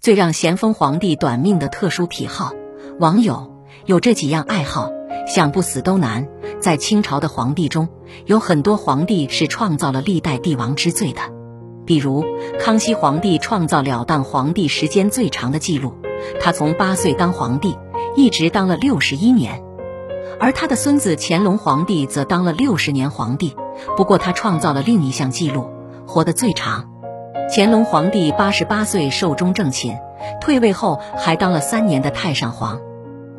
最让咸丰皇帝短命的特殊癖好，网友有这几样爱好，想不死都难。在清朝的皇帝中，有很多皇帝是创造了历代帝王之最的，比如康熙皇帝创造了当皇帝时间最长的记录，他从八岁当皇帝，一直当了六十一年。而他的孙子乾隆皇帝则当了六十年皇帝，不过他创造了另一项记录，活得最长。乾隆皇帝八十八岁寿终正寝，退位后还当了三年的太上皇。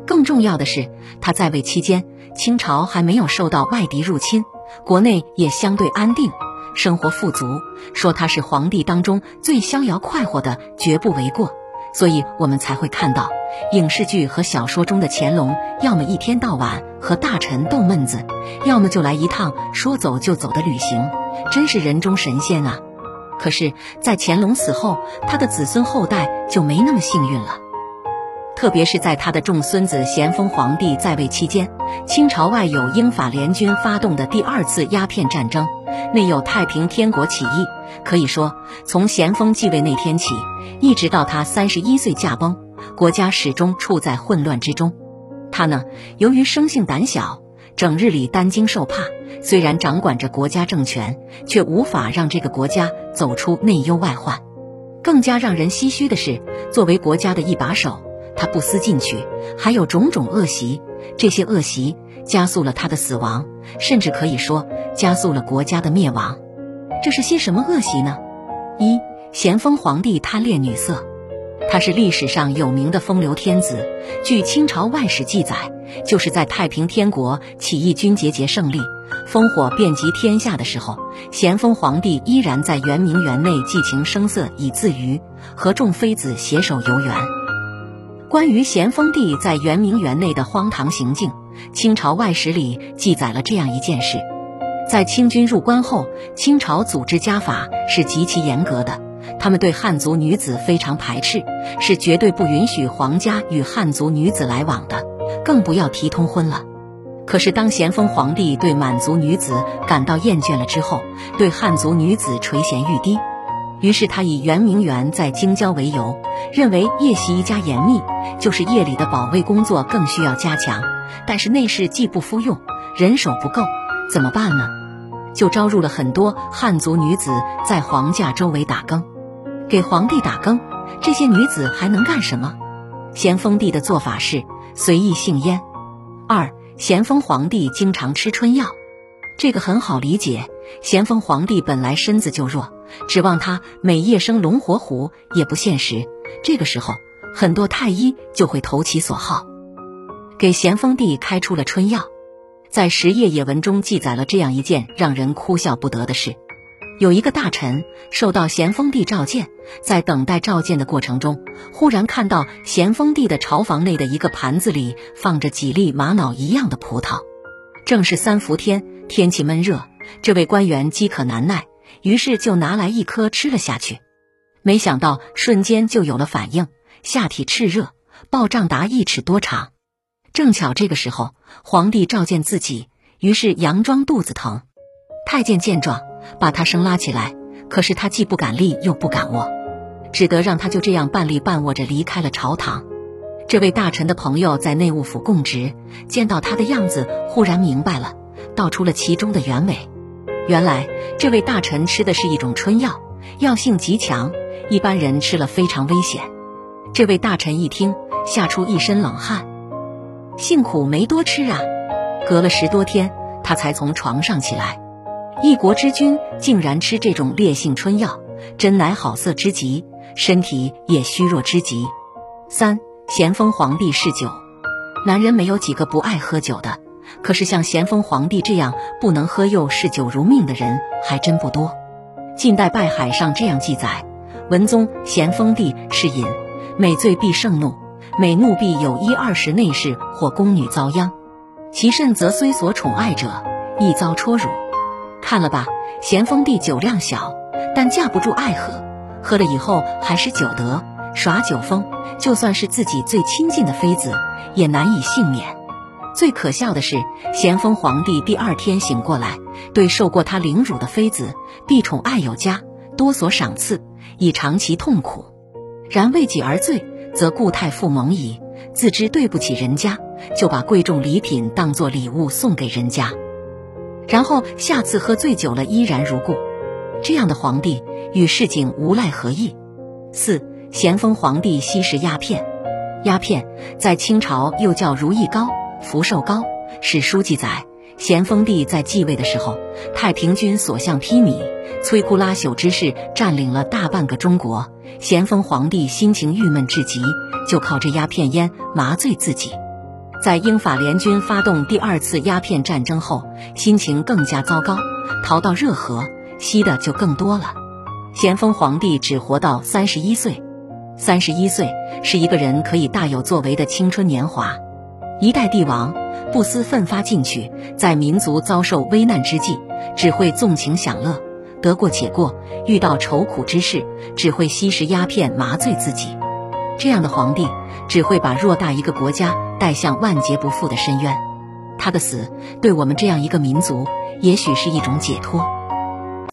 更重要的是，他在位期间，清朝还没有受到外敌入侵，国内也相对安定，生活富足。说他是皇帝当中最逍遥快活的，绝不为过。所以我们才会看到影视剧和小说中的乾隆，要么一天到晚和大臣斗闷子，要么就来一趟说走就走的旅行，真是人中神仙啊！可是，在乾隆死后，他的子孙后代就没那么幸运了。特别是在他的重孙子咸丰皇帝在位期间，清朝外有英法联军发动的第二次鸦片战争，内有太平天国起义。可以说，从咸丰继位那天起，一直到他三十一岁驾崩，国家始终处在混乱之中。他呢，由于生性胆小，整日里担惊受怕，虽然掌管着国家政权，却无法让这个国家走出内忧外患。更加让人唏嘘的是，作为国家的一把手。他不思进取，还有种种恶习，这些恶习加速了他的死亡，甚至可以说加速了国家的灭亡。这是些什么恶习呢？一，咸丰皇帝贪恋女色，他是历史上有名的风流天子。据清朝外史记载，就是在太平天国起义军节节胜利，烽火遍及天下的时候，咸丰皇帝依然在圆明园内寄情声色以自娱，和众妃子携手游园。关于咸丰帝在圆明园内的荒唐行径，清朝外史里记载了这样一件事：在清军入关后，清朝组织家法是极其严格的，他们对汉族女子非常排斥，是绝对不允许皇家与汉族女子来往的，更不要提通婚了。可是当咸丰皇帝对满族女子感到厌倦了之后，对汉族女子垂涎欲滴。于是他以圆明园在京郊为由，认为夜袭一家严密，就是夜里的保卫工作更需要加强。但是内侍既不敷用，人手不够，怎么办呢？就招入了很多汉族女子在皇驾周围打更，给皇帝打更。这些女子还能干什么？咸丰帝的做法是随意性烟。二，咸丰皇帝经常吃春药，这个很好理解。咸丰皇帝本来身子就弱。指望他每夜生龙活虎也不现实。这个时候，很多太医就会投其所好，给咸丰帝开出了春药。在《十叶野文》中记载了这样一件让人哭笑不得的事：有一个大臣受到咸丰帝召见，在等待召见的过程中，忽然看到咸丰帝的朝房内的一个盘子里放着几粒玛瑙一样的葡萄。正是三伏天，天气闷热，这位官员饥渴难耐。于是就拿来一颗吃了下去，没想到瞬间就有了反应，下体炽热，暴胀达一尺多长。正巧这个时候，皇帝召见自己，于是佯装肚子疼。太监见状，把他生拉起来，可是他既不敢立又不敢卧，只得让他就这样半立半卧着离开了朝堂。这位大臣的朋友在内务府供职，见到他的样子，忽然明白了，道出了其中的原委。原来这位大臣吃的是一种春药，药性极强，一般人吃了非常危险。这位大臣一听，吓出一身冷汗。幸苦没多吃啊，隔了十多天，他才从床上起来。一国之君竟然吃这种烈性春药，真乃好色之极，身体也虚弱之极。三咸丰皇帝嗜酒，男人没有几个不爱喝酒的。可是像咸丰皇帝这样不能喝又嗜酒如命的人还真不多。近代拜海上这样记载：文宗咸丰帝是饮，每醉必盛怒，每怒必有一二十内侍或宫女遭殃。其甚则虽所宠爱者，亦遭戳辱。看了吧，咸丰帝酒量小，但架不住爱喝，喝了以后还是酒德，耍酒疯，就算是自己最亲近的妃子，也难以幸免。最可笑的是，咸丰皇帝第二天醒过来，对受过他凌辱的妃子，必宠爱有加，多所赏赐，以偿其痛苦。然为己而醉，则故态复萌矣。自知对不起人家，就把贵重礼品当作礼物送给人家，然后下次喝醉酒了依然如故。这样的皇帝与市井无赖何异？四咸丰皇帝吸食鸦片，鸦片在清朝又叫如意膏、福寿膏。史书记载，咸丰帝在继位的时候，太平军所向披靡，摧枯拉朽之势占领了大半个中国。咸丰皇帝心情郁闷至极，就靠着鸦片烟麻醉自己。在英法联军发动第二次鸦片战争后，心情更加糟糕，逃到热河，吸的就更多了。咸丰皇帝只活到三十一岁，三十一岁是一个人可以大有作为的青春年华。一代帝王不思奋发进取，在民族遭受危难之际，只会纵情享乐。得过且过，遇到愁苦之事，只会吸食鸦片麻醉自己。这样的皇帝，只会把偌大一个国家带向万劫不复的深渊。他的死，对我们这样一个民族，也许是一种解脱。